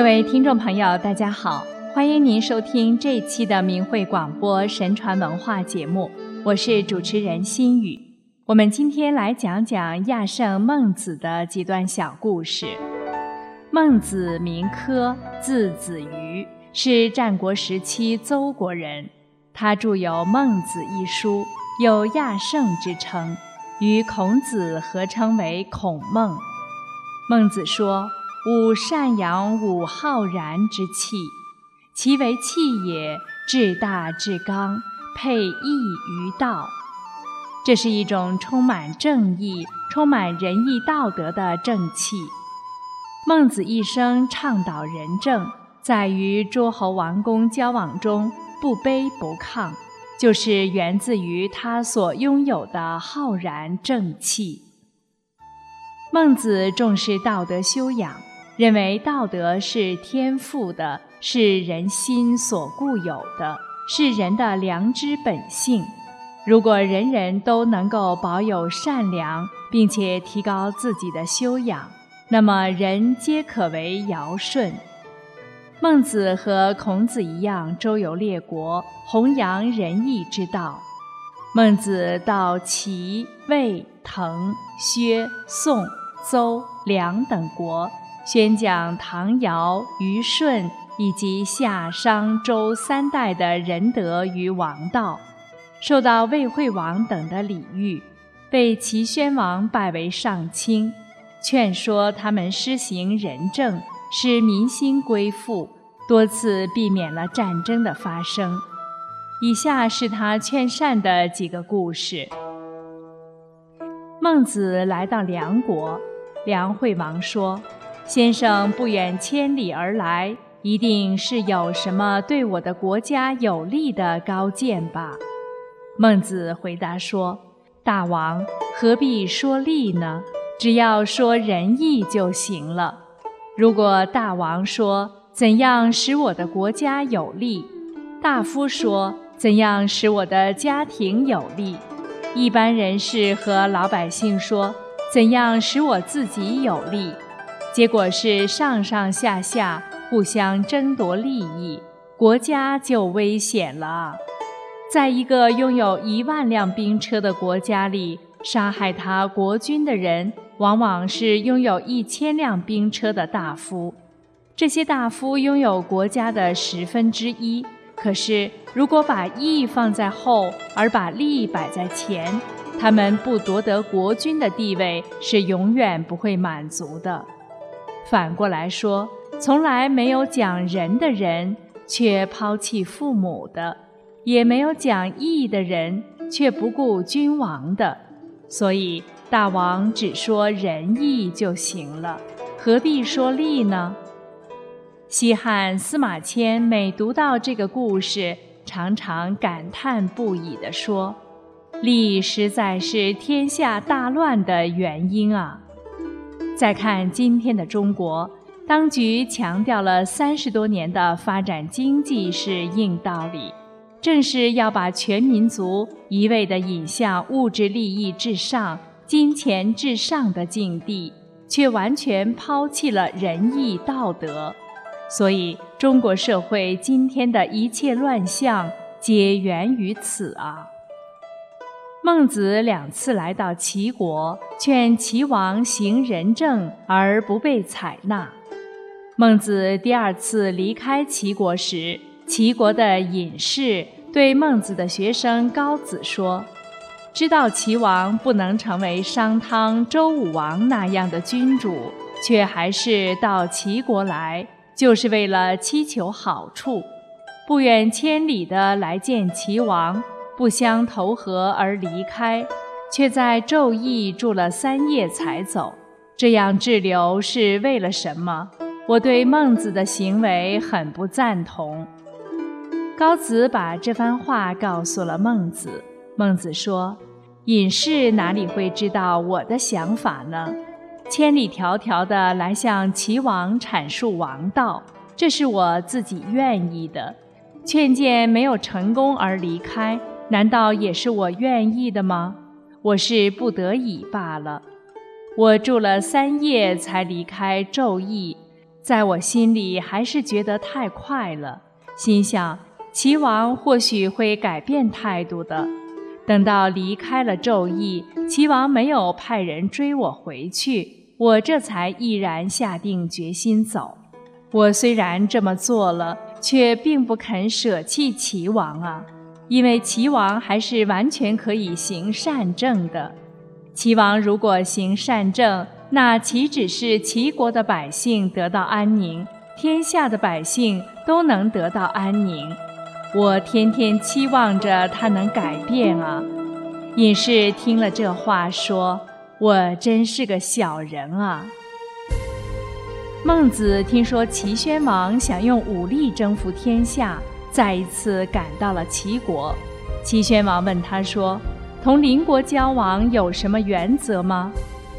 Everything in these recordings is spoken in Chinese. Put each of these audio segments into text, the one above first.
各位听众朋友，大家好，欢迎您收听这一期的明慧广播神传文化节目，我是主持人心雨。我们今天来讲讲亚圣孟子的几段小故事。孟子名轲，字子瑜，是战国时期邹国人。他著有《孟子》一书，有亚圣之称，与孔子合称为孔孟。孟子说：“吾善养吾浩然之气，其为气也，至大至刚，配义于道。”这是一种充满正义、充满仁义道德的正气。孟子一生倡导仁政，在与诸侯王公交往中不卑不亢，就是源自于他所拥有的浩然正气。孟子重视道德修养，认为道德是天赋的，是人心所固有的，是人的良知本性。如果人人都能够保有善良，并且提高自己的修养。那么人皆可为尧舜。孟子和孔子一样，周游列国，弘扬仁义之道。孟子到齐、魏、滕、薛、宋、邹、梁等国，宣讲唐、尧、虞、舜以及夏、商、周三代的仁德与王道，受到魏惠王等的礼遇，被齐宣王拜为上卿。劝说他们施行仁政，使民心归附，多次避免了战争的发生。以下是他劝善的几个故事。孟子来到梁国，梁惠王说：“先生不远千里而来，一定是有什么对我的国家有利的高见吧？”孟子回答说：“大王何必说利呢？”只要说仁义就行了。如果大王说怎样使我的国家有利，大夫说怎样使我的家庭有利，一般人士和老百姓说怎样使我自己有利，结果是上上下下互相争夺利益，国家就危险了。在一个拥有一万辆兵车的国家里，杀害他国君的人。往往是拥有一千辆兵车的大夫，这些大夫拥有国家的十分之一。可是，如果把义放在后，而把利摆在前，他们不夺得国君的地位，是永远不会满足的。反过来说，从来没有讲仁的人，却抛弃父母的；也没有讲义的人，却不顾君王的。所以。大王只说仁义就行了，何必说利呢？西汉司马迁每读到这个故事，常常感叹不已地说：“利实在是天下大乱的原因啊！”再看今天的中国，当局强调了三十多年的发展经济是硬道理，正是要把全民族一味地引向物质利益至上。金钱至上的境地，却完全抛弃了仁义道德，所以中国社会今天的一切乱象，皆源于此啊。孟子两次来到齐国，劝齐王行仁政，而不被采纳。孟子第二次离开齐国时，齐国的隐士对孟子的学生高子说。知道齐王不能成为商汤、周武王那样的君主，却还是到齐国来，就是为了祈求好处，不远千里的来见齐王，不相投合而离开，却在昼邑住了三夜才走。这样滞留是为了什么？我对孟子的行为很不赞同。高子把这番话告诉了孟子。孟子说：“隐士哪里会知道我的想法呢？千里迢迢的来向齐王阐述王道，这是我自己愿意的。劝谏没有成功而离开，难道也是我愿意的吗？我是不得已罢了。我住了三夜才离开昼邑，在我心里还是觉得太快了，心想齐王或许会改变态度的。等到离开了昼邑，齐王没有派人追我回去，我这才毅然下定决心走。我虽然这么做了，却并不肯舍弃齐王啊，因为齐王还是完全可以行善政的。齐王如果行善政，那岂止是齐国的百姓得到安宁，天下的百姓都能得到安宁。我天天期望着他能改变啊。隐士听了这话，说：“我真是个小人啊。”孟子听说齐宣王想用武力征服天下，再一次赶到了齐国。齐宣王问他说：“同邻国交往有什么原则吗？”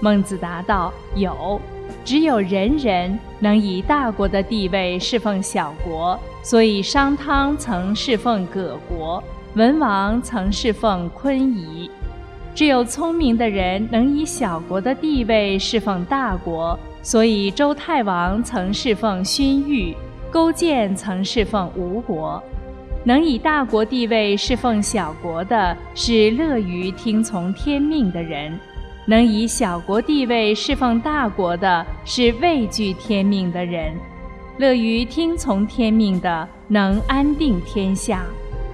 孟子答道：“有，只有仁人能以大国的地位侍奉小国，所以商汤曾侍奉葛国，文王曾侍奉昆夷。只有聪明的人能以小国的地位侍奉大国。”所以，周太王曾侍奉勋域，勾践曾侍奉吴国。能以大国地位侍奉小国的，是乐于听从天命的人；能以小国地位侍奉大国的，是畏惧天命的人。乐于听从天命的，能安定天下；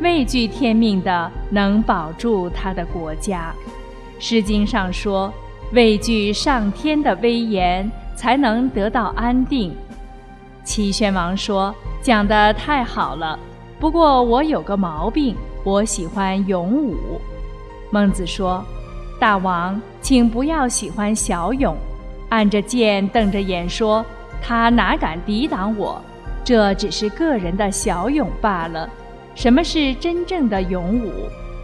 畏惧天命的，能保住他的国家。《诗经》上说：“畏惧上天的威严。”才能得到安定。齐宣王说：“讲得太好了，不过我有个毛病，我喜欢勇武。”孟子说：“大王，请不要喜欢小勇。”按着剑，瞪着眼说：“他哪敢抵挡我？这只是个人的小勇罢了。什么是真正的勇武？”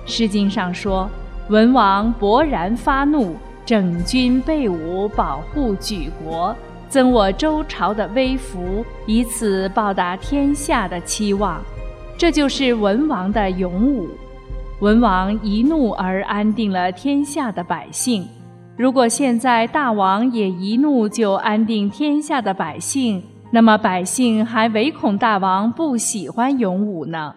《诗经》上说：“文王勃然发怒。”整军备武，保护举国，增我周朝的威福，以此报答天下的期望。这就是文王的勇武。文王一怒而安定了天下的百姓。如果现在大王也一怒就安定天下的百姓，那么百姓还唯恐大王不喜欢勇武呢？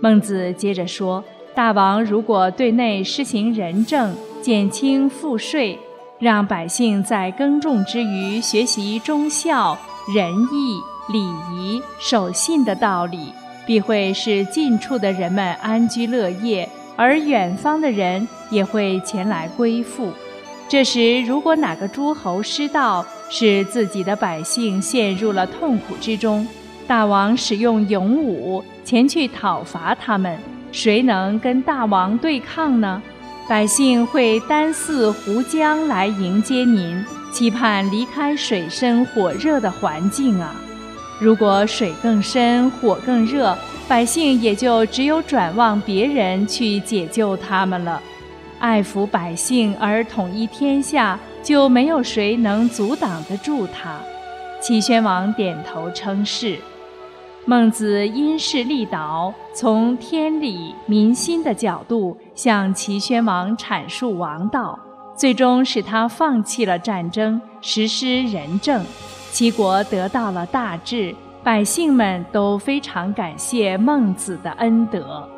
孟子接着说：“大王如果对内施行仁政。”减轻赋税，让百姓在耕种之余学习忠孝、仁义、礼仪、守信的道理，必会使近处的人们安居乐业，而远方的人也会前来归附。这时，如果哪个诸侯失道，使自己的百姓陷入了痛苦之中，大王使用勇武前去讨伐他们，谁能跟大王对抗呢？百姓会单似湖江来迎接您，期盼离开水深火热的环境啊！如果水更深，火更热，百姓也就只有转望别人去解救他们了。爱抚百姓而统一天下，就没有谁能阻挡得住他。齐宣王点头称是。孟子因势利导，从天理民心的角度向齐宣王阐述王道，最终使他放弃了战争，实施仁政，齐国得到了大治，百姓们都非常感谢孟子的恩德。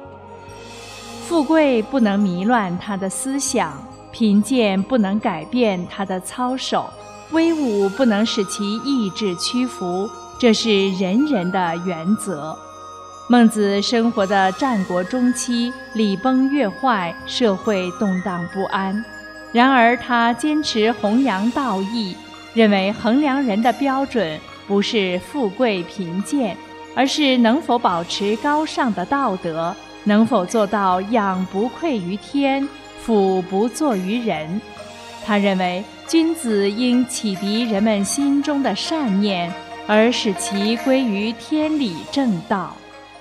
富贵不能迷乱他的思想，贫贱不能改变他的操守，威武不能使其意志屈服。这是人人的原则。孟子生活的战国中期，礼崩乐坏，社会动荡不安。然而，他坚持弘扬道义，认为衡量人的标准不是富贵贫贱，而是能否保持高尚的道德，能否做到仰不愧于天，俯不作于人。他认为，君子应启迪人们心中的善念。而使其归于天理正道，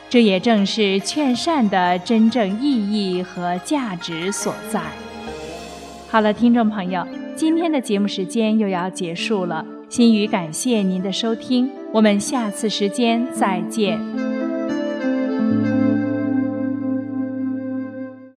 这也正是劝善的真正意义和价值所在。好了，听众朋友，今天的节目时间又要结束了，心语感谢您的收听，我们下次时间再见。